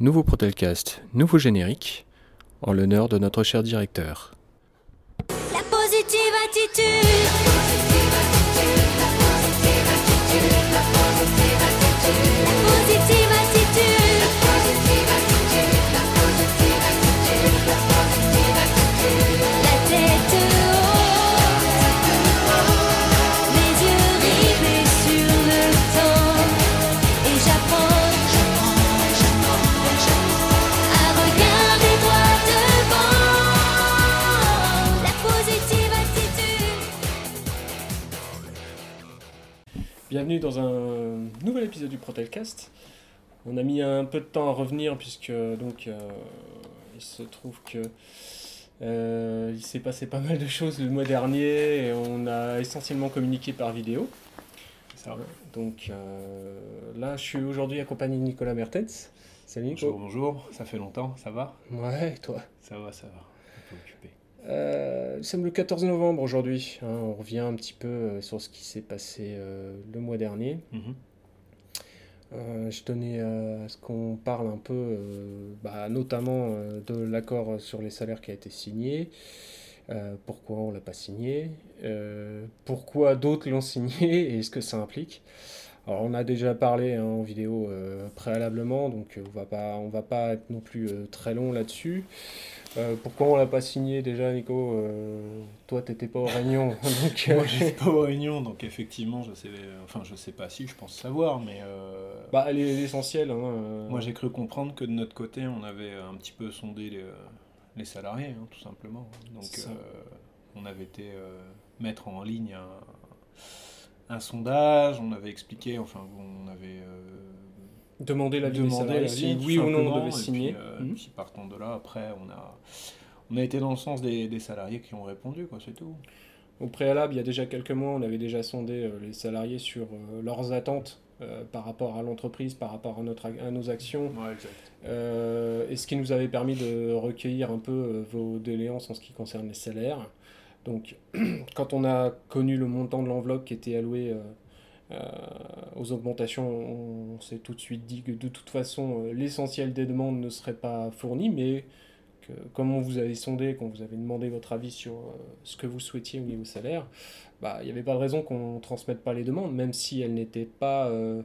Nouveau Protelcast, nouveau générique, en l'honneur de notre cher directeur. La positive attitude. Bienvenue dans un nouvel épisode du Protelcast. On a mis un peu de temps à revenir puisque donc euh, il se trouve que euh, il s'est passé pas mal de choses le mois dernier et on a essentiellement communiqué par vidéo. Donc euh, là, je suis aujourd'hui accompagné de Nicolas Mertens. Salut Nico. Bonjour, bonjour, ça fait longtemps, ça va? Ouais, et toi? Ça va, ça va. Euh, nous sommes le 14 novembre aujourd'hui. hein, on revient un petit peu euh, sur ce qui s'est passé euh, le mois dernier. Mhm. Euh, je tenais à ce qu'on parle un peu, bah, notamment de l'accord sur les salaires qui a été signé. Pourquoi on l'a pas signé? Pourquoi d'autres l'ont signé et ce que ça implique? Alors on a déjà parlé hein, en vidéo euh, préalablement, donc euh, on va pas, on va pas être non plus euh, très long là-dessus. Euh, pourquoi on l'a pas signé déjà, Nico Euh, Toi, t'étais pas aux réunions, donc euh, Moi, j'étais pas aux réunions, donc effectivement, je sais, enfin, je sais pas si, je pense savoir, mais bah, l'essentiel. Hein, euh, moi, j'ai cru comprendre que de notre côté, on avait un petit peu sondé les, les salariés, hein, tout simplement. Donc, on avait été mettre en ligne un, un sondage, on avait expliqué, enfin, on avait demander l'avis des salariés, si oui ou non on devait signer. Puis, euh, Mhm. puis partant de là, après, on a, on a été dans le sens des, des salariés qui ont répondu, quoi, c'est tout. Au préalable, il y a déjà quelques mois, on avait déjà sondé euh, les salariés sur euh, leurs attentes euh, par rapport à l'entreprise, par rapport à, notre, à nos actions, Ouais, exact. euh, et ce qui nous avait permis de recueillir un peu euh, vos doléances en ce qui concerne les salaires. Donc, quand on a connu le montant de l'enveloppe qui était alloué euh, aux augmentations, on s'est tout de suite dit que de toute façon, euh, l'essentiel des demandes ne serait pas fourni, mais que comme on vous avait sondé, qu'on vous avait demandé votre avis sur euh, ce que vous souhaitiez au niveau salaire, bah, il n'y avait pas de raison qu'on ne transmette pas les demandes, même si elles n'étaient pas euh,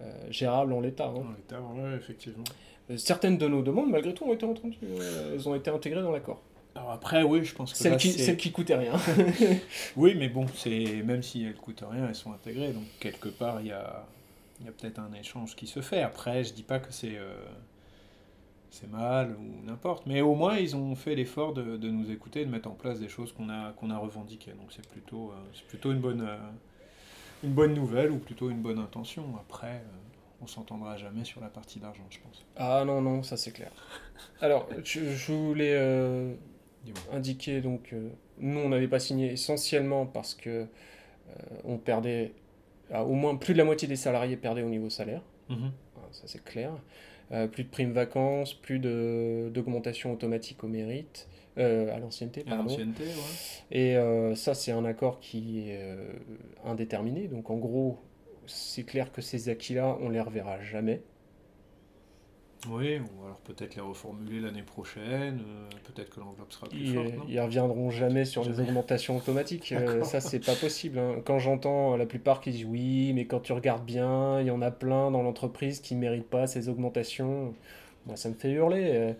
euh, gérables en l'état. hein. Dans l'état, ouais, effectivement. Euh, Certaines de nos demandes, malgré tout, ont été entendues. euh, elles ont été intégrées dans l'accord. Alors après, oui, je pense que Celles là, qui, celles qui coûtaient rien. Oui, mais bon, c'est même si elles coûtent rien, elles sont intégrées, donc quelque part, il y a, y a peut-être un échange qui se fait. Après, je dis pas que c'est euh, c'est mal ou n'importe, mais au moins, ils ont fait l'effort de, de nous écouter, de mettre en place des choses qu'on a, qu'on a revendiquées. Donc c'est plutôt, euh, c'est plutôt une bonne, euh, une bonne nouvelle ou plutôt une bonne intention. Après, on s'entendra jamais sur la partie d'argent, je pense. Ah non, non, ça c'est clair. Alors, je, je voulais euh, Indiquer, donc, euh, nous, on n'avait pas signé essentiellement parce que euh, on perdait, au moins plus de la moitié des salariés perdaient au niveau salaire. Mhm. Ça c'est clair. Euh, plus de primes vacances, plus de- d'augmentation automatique au mérite, euh, à l'ancienneté, pardon. ouais. Et ça, c'est un accord qui est indéterminé. Donc en gros, c'est clair que ces acquis-là, on les reverra jamais. Oui, ou alors peut-être les reformuler l'année prochaine, euh, peut-être que l'enveloppe sera plus Ils, forte, non ils reviendront jamais sur les Jamais. augmentations automatiques. Euh, ça, c'est pas possible. hein. Quand j'entends la plupart qui disent oui, mais quand tu regardes bien, il y en a plein dans l'entreprise qui ne méritent pas ces augmentations. Moi, ça me fait hurler. Euh,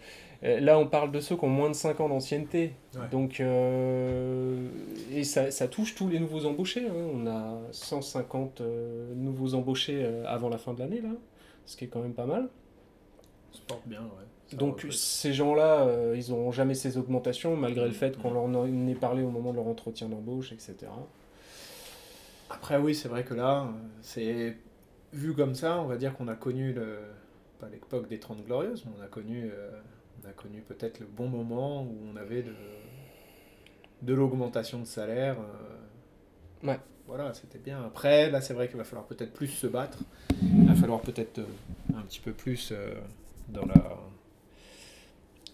Là, on parle de ceux qui ont moins de 5 ans d'ancienneté. Ouais. Donc, et ça, ça touche tous les nouveaux embauchés. hein. On a 150 euh, nouveaux embauchés avant la fin de l'année, là, ce qui est quand même pas mal. Se porte bien, ouais. Donc ces gens-là, euh, ils n'auront jamais ces augmentations, malgré le fait qu'on leur en ait parlé au moment de leur entretien d'embauche, etc. Après, oui, c'est vrai que là, euh, c'est vu comme ça, on va dire qu'on a connu le pas l'époque des 30 glorieuses, mais on a connu, euh, on a connu peut-être le bon moment où on avait de, de l'augmentation de salaire. euh, Ouais. Voilà, c'était bien. Après, là, c'est vrai qu'il va falloir peut-être plus se battre. Il va falloir peut-être euh, un petit peu plus euh, dans la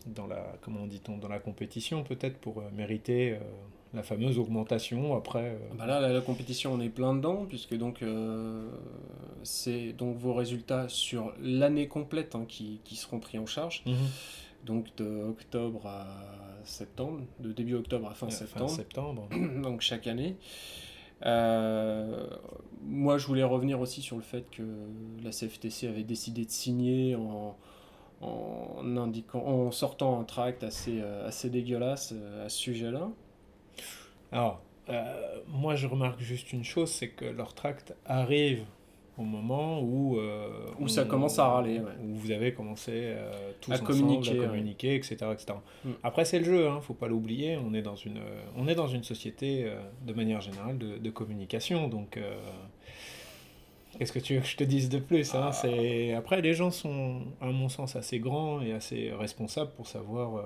dans la, comment dit-on, dans la compétition peut-être pour euh, mériter euh, la fameuse augmentation après. euh, Bah là, la, la compétition, on est plein dedans, puisque donc c'est donc vos résultats sur l'année complète hein, qui, qui seront pris en charge, mhm. donc de octobre à septembre, de début octobre à fin fin septembre, septembre. donc chaque année. Euh, moi, je voulais revenir aussi sur le fait que la CFTC avait décidé de signer en, en, indiquant, en sortant un tract assez, euh, assez dégueulasse euh, à ce sujet-là. Alors, euh, moi je remarque juste une chose, c'est que leur tract arrive au moment où... euh, Où ça commence à râler, ouais. Où vous avez commencé euh, tous À ensemble communiquer, à ouais. communiquer, etc., etc. Mm. Après c'est le jeu, hein, faut pas l'oublier, on, est dans une, on est dans une société de manière générale de, de communication, donc... Qu'est-ce que tu veux que je te dise de plus hein Ah. C'est Après, les gens sont, à mon sens, assez grands et assez responsables pour savoir euh,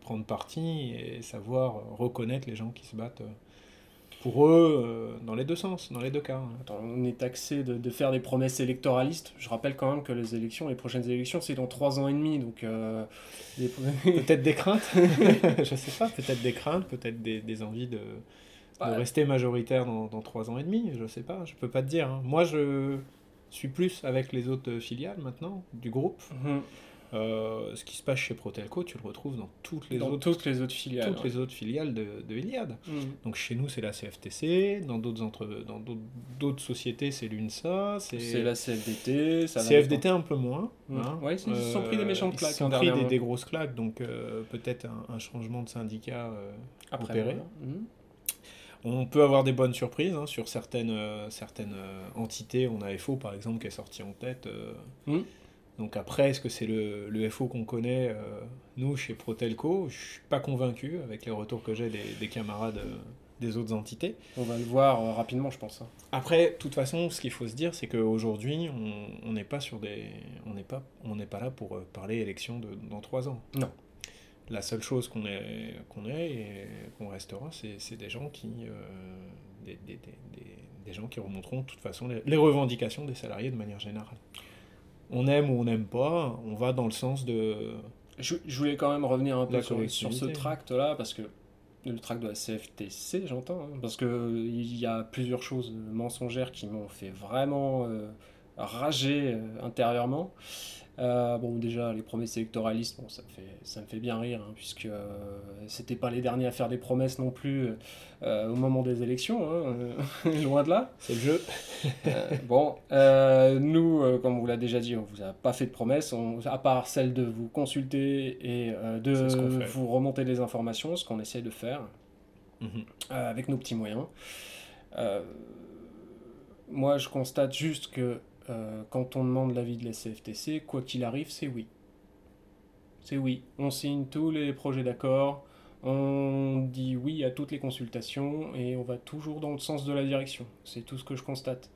prendre parti et savoir euh, reconnaître les gens qui se battent euh, pour eux euh, dans les deux sens, dans les deux cas. hein. Attends, on est taxé de, de faire des promesses électoralistes. Je rappelle quand même que les élections, les prochaines élections, c'est dans trois ans et demi. Donc, euh, les- Peut-être des craintes, je sais pas, peut-être des craintes, peut-être des, des envies de, de Ouais. rester majoritaire dans, dans trois ans et demi, je sais pas, je peux pas te dire. hein. Moi, je suis plus avec les autres filiales maintenant du groupe. Mhm. Euh, ce qui se passe chez Protelco, tu le retrouves dans toutes les dans autres toutes les autres filiales. toutes les autres filiales de, de Iliad. Mhm. Donc chez nous, c'est la CFTC, dans d'autres entre... dans d'autres- d'autres sociétés, c'est l'UNSA, c'est la CFDT. Ça CFDT un peu moins. Mm. hein. Ouais, ils se sont pris des méchantes claques, Ils se sont hein, pris des, grosses claques, donc euh, peut-être un, un changement de syndicat. euh, Après, opéré. voilà. On peut avoir des bonnes surprises hein, sur certaines, euh, certaines euh, entités. On a FO par exemple qui est sorti en tête. euh. Mm. Donc après, est-ce que c'est le, le FO qu'on connaît, euh, nous, chez Protelco? Je suis pas convaincu avec les retours que j'ai des, des camarades des autres entités. On va le voir rapidement, je pense. hein. Après, de toute façon, ce qu'il faut se dire, c'est qu'aujourd'hui, on on n'est pas sur des, on n'est pas, on pas là pour parler élection de, dans trois ans. Non. La seule chose qu'on est, qu'on est et qu'on restera, c'est des gens qui, euh, des, des, des, des- gens qui remonteront de toute façon les, les revendications des salariés de manière générale. On aime ou on n'aime pas, on va dans le sens de, Je, je voulais quand même revenir un peu sur, sur ce collectivité. tract-là, parce que le tract de la CFTC, j'entends, hein, parce que euh, il y a plusieurs choses mensongères qui m'ont fait vraiment euh, rager euh, intérieurement. Euh, bon, déjà, les promesses électoralistes, bon, ça, me fait, ça me fait bien rire, hein, puisque euh, c'était pas les derniers à faire des promesses non plus euh, au moment des élections, hein, loin de là. c'est le jeu. Bon, nous, comme on vous l'a déjà dit, on vous a pas fait de promesses, on- à part celle de vous consulter et de vous remonter des informations, ce qu'on essaie de faire Mhm. avec nos petits moyens. Moi, je constate juste que euh, quand on demande l'avis de la CFTC, quoi qu'il arrive, c'est oui. C'est oui. On signe tous les projets d'accord, on dit oui à toutes les consultations et on va toujours dans le sens de la direction. C'est tout ce que je constate.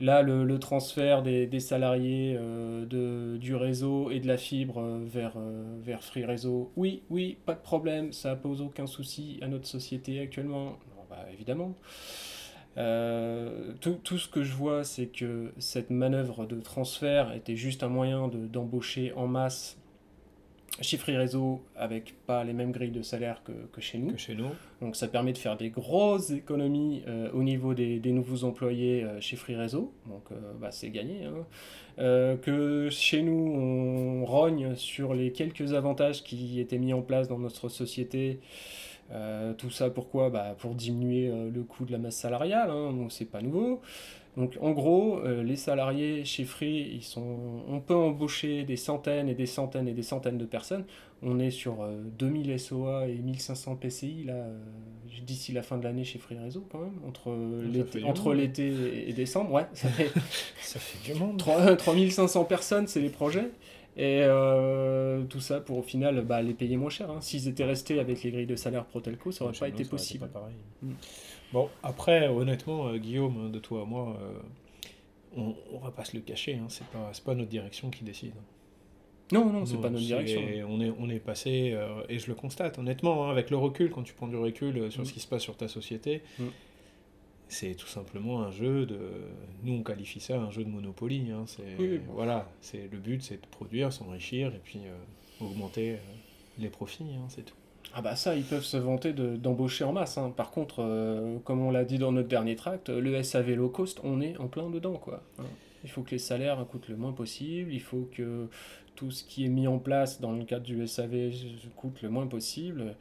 Là, le, transfert des, salariés euh, de, du réseau et de la fibre euh, vers, euh, vers Free Réseau, oui, oui, pas de problème, ça pose aucun souci à notre société actuellement. Bah, évidemment. Euh, tout, tout ce que je vois, c'est que cette manœuvre de transfert était juste un moyen de- d'embaucher en masse chez Free Réseau avec pas les mêmes grilles de salaire que, que chez nous. Que chez nous. Donc ça permet de faire des grosses économies euh, au niveau des, des nouveaux employés euh, chez Free Réseau. Donc euh, bah, c'est gagné. hein. Que chez nous, on rogne sur les quelques avantages qui étaient mis en place dans notre société. Euh, tout ça pourquoi bah, Pour diminuer euh, le coût de la masse salariale, hein, donc c'est pas nouveau. Donc en gros, euh, les salariés chez Free, ils sont, on peut embaucher des centaines et des centaines et des centaines de personnes. On est sur euh, 2000 SOA et 1500 PCI là, d'ici la fin de l'année chez Free Réseau quand même, entre l'été- entre l'été et- et décembre. Ouais, ça fait Ça fait du monde. 3 3500 personnes, c'est les projets. Et euh, tout ça pour au final bah, les payer moins cher. hein. S'ils étaient restés avec les grilles de salaire Protelco, ça aurait Chez pas été possible. pas. Mm. Bon, après, honnêtement, euh, Guillaume, de toi à moi, euh, on, on va pas se le cacher, hein, c'est pas, pas notre direction qui décide. Non, non, c'est pas notre direction. On est, on est passé, et je le constate, honnêtement, hein, avec le recul, quand tu prends du recul sur Mm. ce qui se passe sur ta société, Mm. C'est tout simplement un jeu de. Nous, on qualifie ça un jeu de Monopoly. hein, c'est, Oui. Voilà, c'est, le but, c'est de produire, s'enrichir, et puis euh, augmenter, euh, les profits, hein, c'est tout. Ah bah ça, ils peuvent se vanter de- d'embaucher en masse. hein. Par contre, euh, comme on l'a dit dans notre dernier tract, le SAV low cost, on est en plein dedans. quoi. Il faut que les salaires coûtent le moins possible, il faut que tout ce qui est mis en place dans le cadre du SAV coûte le moins possible.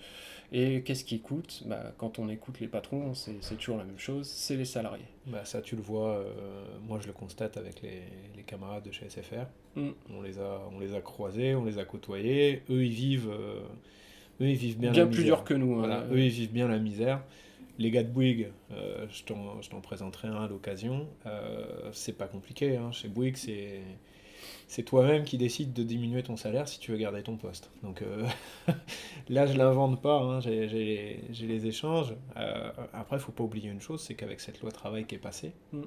Et qu'est-ce qui coûte? Bah, Quand on écoute les patrons, c'est c'est toujours la même chose, c'est les salariés. Bah, ça, tu le vois, euh, moi je le constate avec les, les camarades de chez SFR. Mm. On, les a, on les a croisés, on les a côtoyés. Eux, ils vivent, euh, eux, ils vivent bien, Bien la plus misère. dur que nous. hein. Voilà, eux, ils vivent bien la misère. Les gars de Bouygues, euh, je t'en présenterai un à l'occasion. Euh, c'est pas compliqué. hein. Chez Bouygues, c'est c'est toi-même qui décides de diminuer ton salaire si tu veux garder ton poste. Donc euh, là, je l'invente pas. hein. J'ai les, les échanges. Après, il faut pas oublier une chose, c'est qu'avec cette loi travail qui est passée, Mm.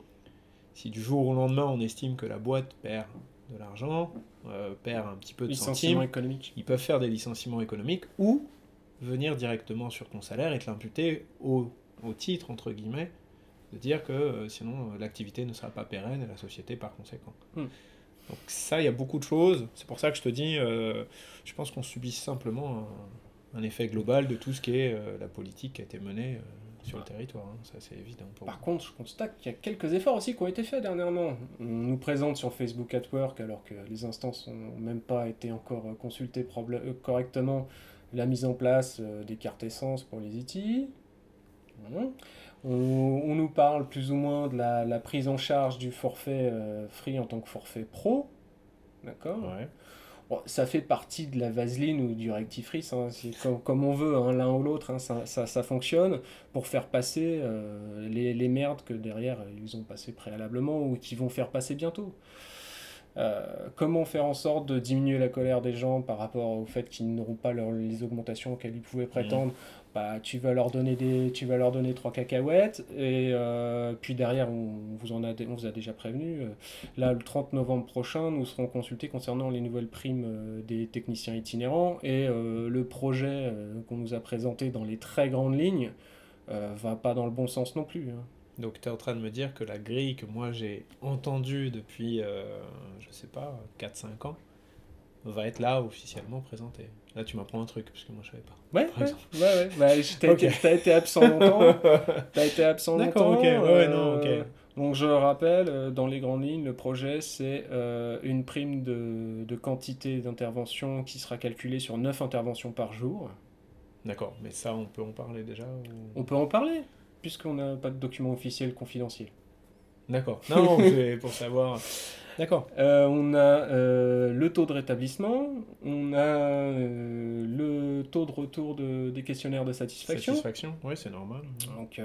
si du jour au lendemain on estime que la boîte perd de l'argent, euh, perd un petit peu de centimes, économique. ils peuvent faire des licenciements économiques ou venir directement sur ton salaire et te l'imputer au, au titre, entre guillemets, de dire que euh, sinon euh, l'activité ne sera pas pérenne et la société par conséquent. Hmm. Donc ça, il y a beaucoup de choses. C'est pour ça que je te dis, euh, je pense qu'on subit simplement un, un effet global de tout ce qui est euh, la politique qui a été menée sur le territoire. hein. Ça, c'est évident. Pour Par contre, je constate qu'il y a quelques efforts aussi qui ont été faits dernièrement. On nous présente sur Facebook at Work, alors que les instances n'ont même pas été encore consultées correctement, la mise en place euh, des cartes essence pour les ETI. Hein. On, on nous parle plus ou moins de la, la prise en charge du forfait euh, free en tant que forfait pro. D'accord Ouais. Bon, ça fait partie de la vaseline ou du rectifrice, hein, comme, comme on veut, hein, l'un ou l'autre, hein, ça, ça, ça fonctionne pour faire passer euh, les, les merdes que derrière ils ont passé préalablement ou qui vont faire passer bientôt. Euh, comment faire en sorte de diminuer la colère des gens par rapport au fait qu'ils n'auront pas leur- les augmentations auxquelles ils pouvaient prétendre bah, tu vas leur donner des tu vas leur donner trois cacahuètes et euh, puis derrière on vous en a on vous a déjà prévenu euh, Là, le 30 novembre prochain, nous serons consultés concernant les nouvelles primes des techniciens itinérants et le projet qu'on nous a présenté dans les très grandes lignes va pas dans le bon sens non plus. hein. Donc tu es en train de me dire que la grille que moi j'ai entendue depuis, euh, je sais pas, 4-5 ans, va être là officiellement présentée. Là tu m'apprends un truc, parce que moi je savais pas. Ouais, Par ouais, ouais, ouais. Bah, t'as, été, été absent longtemps. T'as été absent D'accord, longtemps. ok, ouais, non, ok. euh, Donc je rappelle, euh, dans les grandes lignes, le projet c'est euh, une prime de, de quantité d'intervention qui sera calculée sur 9 interventions par jour. D'accord, mais ça on peut en parler déjà ou- On peut en parler, puisqu'on n'a pas de document officiel confidentiel. D'accord, non, c'est pour savoir. D'accord. Euh, on a euh, le taux de rétablissement, on a euh, le taux de retour de- des questionnaires de satisfaction. Satisfaction, oui, c'est normal. Donc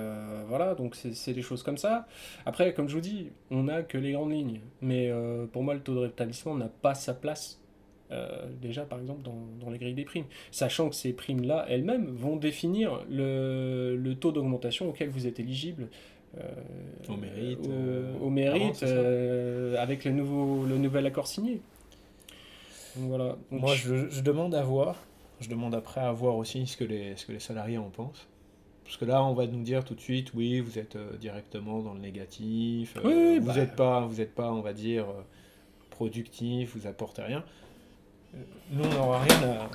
voilà, donc c'est c'est des choses comme ça. Après, comme je vous dis, on n'a que les grandes lignes. Mais pour moi, le taux de rétablissement n'a pas sa place, euh, déjà par exemple, dans, dans les grilles des primes. Sachant que ces primes-là, elles-mêmes, vont définir le, le taux d'augmentation auquel vous êtes éligible. euh, Au mérite, au, euh, au mérite, euh, avec le, nouveau, le nouvel accord signé. Donc voilà. Donc, Moi je, je demande à voir, je demande après à voir aussi ce que les, ce que les salariés en pensent. Parce que là, on va nous dire tout de suite, oui, vous êtes euh, directement dans le négatif, euh, Oui, vous bah. n'êtes pas, vous êtes pas, on va dire, euh, productif, vous apportez rien. Nous, on n'aura rien à,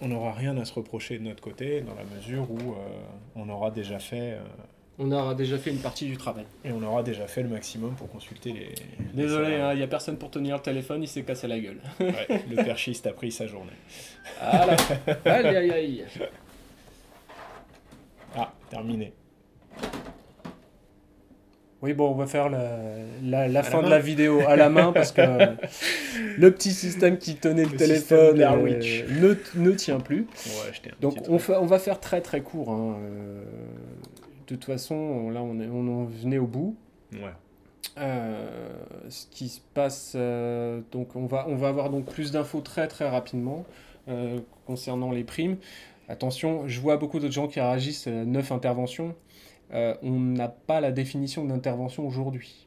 on n'aura rien à se reprocher de notre côté, dans la mesure où euh, on aura déjà fait, euh, On aura déjà fait une partie du travail. et on aura déjà fait le maximum pour consulter les. Désolé, il n'y a personne pour tenir le téléphone, il s'est cassé la gueule. Ouais, le perchiste a pris sa journée. Voilà. aïe, aïe, aïe. Ah, terminé. Oui, bon, on va faire la, la, fin la de la vidéo à la main parce que le petit système qui tenait le, Le téléphone euh, ne, ne tient plus. Donc on, fa- on va faire très très court. hein, euh, De toute façon, on- là on, est, on en venait au bout. Ouais. Euh, ce qui se passe, euh, donc on va, on va avoir donc plus d'infos très très rapidement euh, concernant les primes. Attention, je vois beaucoup d'autres gens qui réagissent à 9 interventions. Euh, on n'a pas la définition d'intervention aujourd'hui.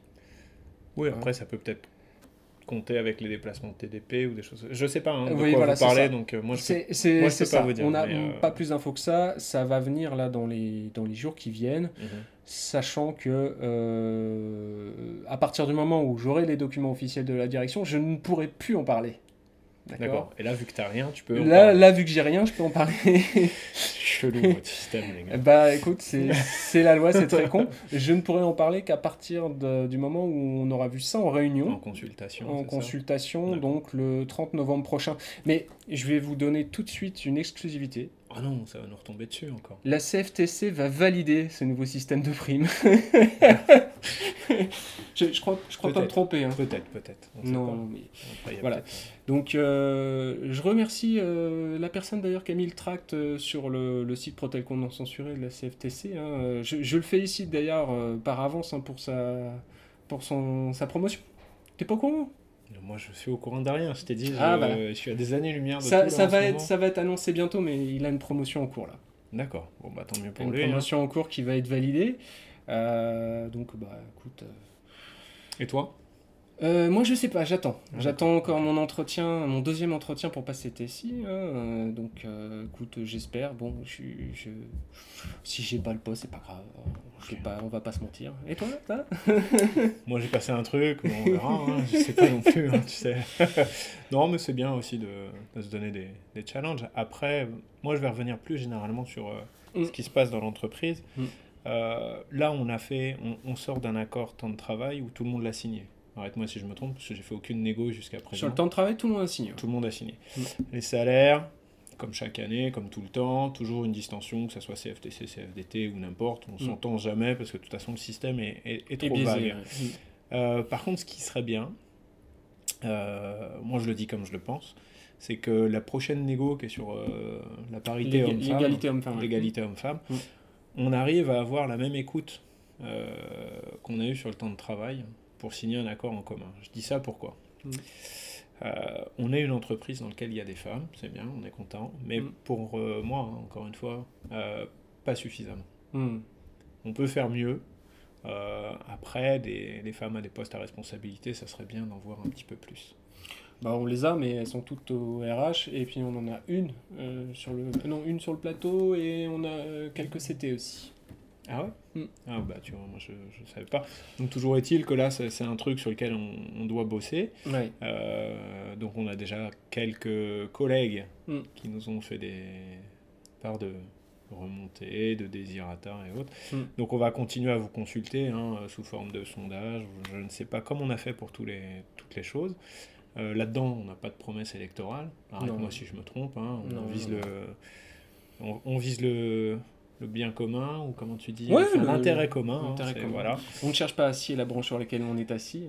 Oui, après, ça peut peut-être compter avec les déplacements de TDP ou des choses. Je sais pas hein, de Oui, quoi voilà, vous parlez, donc euh, moi je peux- C'est c'est- moi, je peux pas ça. vous dire, on n'a euh, pas plus d'infos que ça. Ça va venir là dans les, dans les jours qui viennent. Mhm. sachant que euh, à partir du moment où j'aurai les documents officiels de la direction, je ne pourrai plus en parler. D'accord. Et là, vu que t'as rien, tu peux. Là, là, vu que j'ai rien, je peux en parler. Chelou votre système, les gars. bah écoute, c'est la loi, c'est très con. Je ne pourrai en parler qu'à partir de- du moment où on aura vu ça en réunion. En consultation. en consultation, donc le 30 novembre prochain. Mais je vais vous donner tout de suite une exclusivité. Ah non, ça va nous retomber dessus encore. La CFTC va valider ce nouveau système de primes. je, crois, je crois pas me tromper. hein. Peut-être, peut-être. Non, mais- Après, Voilà. peut-être, Donc, euh, je remercie euh, la personne d'ailleurs qui a mis le tract euh, sur le, le site Protelcon non censuré de la CFTC. hein. Euh, Je, je le félicite d'ailleurs euh, par avance hein, pour, sa, pour son, sa promotion. T'es pas au courant? euh, Moi, je suis au courant de rien. Je t'ai dit, Ah, je, bah. je suis à des années-lumière de ça, tout, là, ça, en ce va être, moment. ça va être annoncé bientôt, mais il a une promotion en cours là. D'accord. Bon, bah tant mieux pour une lui. hein. promotion en cours qui va être validée. Euh, donc, bah écoute. euh, Et toi? Euh, moi, je sais pas, j'attends. Ah, j'attends encore mon entretien, mon deuxième entretien pour passer TSI. hein, euh, donc, euh, écoute, j'espère. Bon, je, je, si j'ai pas le poste, c'est pas grave. Je sais pas, on va pas se mentir. Et toi, ça Moi, j'ai passé un truc, mais on verra. hein, Je sais pas non plus, hein, tu sais. non, mais c'est bien aussi de, de se donner des, des challenges. Après, moi, je vais revenir plus généralement sur euh, Mm. ce qui se passe dans l'entreprise. Mm. Là, on a fait, on, on sort d'un accord temps de travail où tout le monde l'a signé. Arrête-moi si je me trompe, parce que j'ai fait aucune négo jusqu'à présent. Sur le temps de travail, tout le monde a signé. Tout le monde a signé. Mm. Les salaires, comme chaque année, comme tout le temps, toujours une distension, que ce soit CFTC, CFDT ou n'importe. On Mm. s'entend jamais parce que de toute façon, le système est, est- est Et trop vague. Mm. Euh, par contre, ce qui serait bien, euh, moi je le dis comme je le pense, c'est que la prochaine négo qui est sur euh, la parité homme-femme, L'égalité homme-femme. l'égalité homme-femme, Mm. on arrive à avoir la même écoute qu'on a eu sur le temps de travail pour signer un accord en commun. Je dis ça pourquoi Mm. Euh, on est une entreprise dans laquelle il y a des femmes, c'est bien, on est content, mais Mm. pour euh, moi, hein, encore une fois, euh, pas suffisamment. Mm. On peut faire mieux. Après, des, les femmes à des postes à responsabilité, ça serait bien d'en voir un petit peu plus. Bah, on les a, mais elles sont toutes au RH. Et puis on en a une sur le, non, une sur le plateau et on a quelques CT aussi. Ah ouais Mm. Ah bah tu vois, moi je ne savais pas. Donc toujours est-il que là, c'est un truc sur lequel on, on doit bosser. Ouais. Euh, donc on a déjà quelques collègues Mm. qui nous ont fait des parts de remontées, de désirata et autres. Mm. Donc on va continuer à vous consulter hein, sous forme de sondage. Je ne sais pas comme on a fait pour tous les, toutes les choses. Euh, Là-dedans, on n'a pas de promesse électorale. Arrête-moi si je me trompe. hein. On, Non, vise non. le, on, on vise le, le bien commun ou comment tu dis Ouais, enfin, le- l'intérêt commun. hein, commun. Voilà. On ne cherche pas à scier la branche sur laquelle on est assis.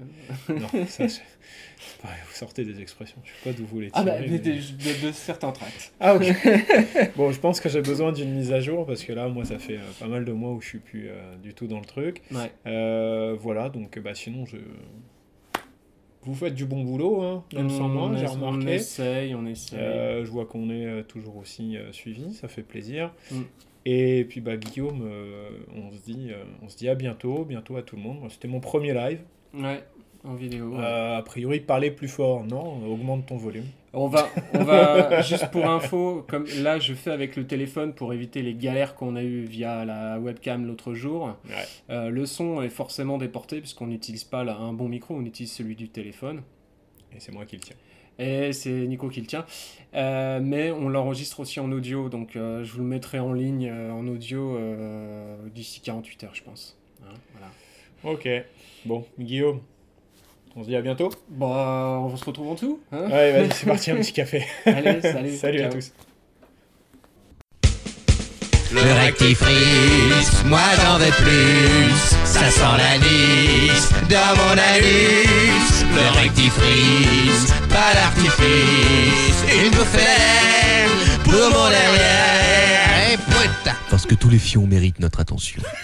Non, ça, vous sortez des expressions. Je sais pas d'où vous les Ah bah, tirez, mais de, de- de certains tracts. Ah ok. bon, je pense que j'ai besoin d'une mise à jour parce que là, moi, ça fait euh, pas mal de mois où je suis plus euh, du tout dans le truc. Ouais. Euh, voilà, donc bah sinon, je. Vous faites du bon boulot, hein, même sans moi, On j'ai essa- On remarqué. essaye, on essaye. Euh, je vois qu'on est toujours aussi euh, suivi, ça fait plaisir. Mm. Et puis bah Guillaume, euh, on se dit, euh, on se dit à bientôt, bientôt à tout le monde. C'était mon premier live. Ouais, en vidéo. ouais. Euh, a priori, parler plus fort, non Augmente ton volume. On va, on va juste pour info, comme là je fais avec le téléphone pour éviter les galères qu'on a eues via la webcam l'autre jour. Ouais. Euh, le son est forcément déporté puisqu'on n'utilise pas là, un bon micro, on utilise celui du téléphone. Et c'est moi qui le tiens. Et c'est Nico qui le tient. Euh, mais on l'enregistre aussi en audio, donc euh, je vous le mettrai en ligne euh, en audio euh, d'ici 48 heures, je pense. Hein, voilà. Ok. Bon, Guillaume, on se dit à bientôt. Bah, on se retrouve en dessous. hein Ouais, vas-y, c'est parti, un petit café. Allez, salut. Salut à tous. Le rectifrice, moi j'en veux plus. Ça sent l'anis dans mon anus. Le rectifrice, pas d'artifice. Une bouffée pour mon derrière. Et putain. Parce que tous les fions méritent notre attention.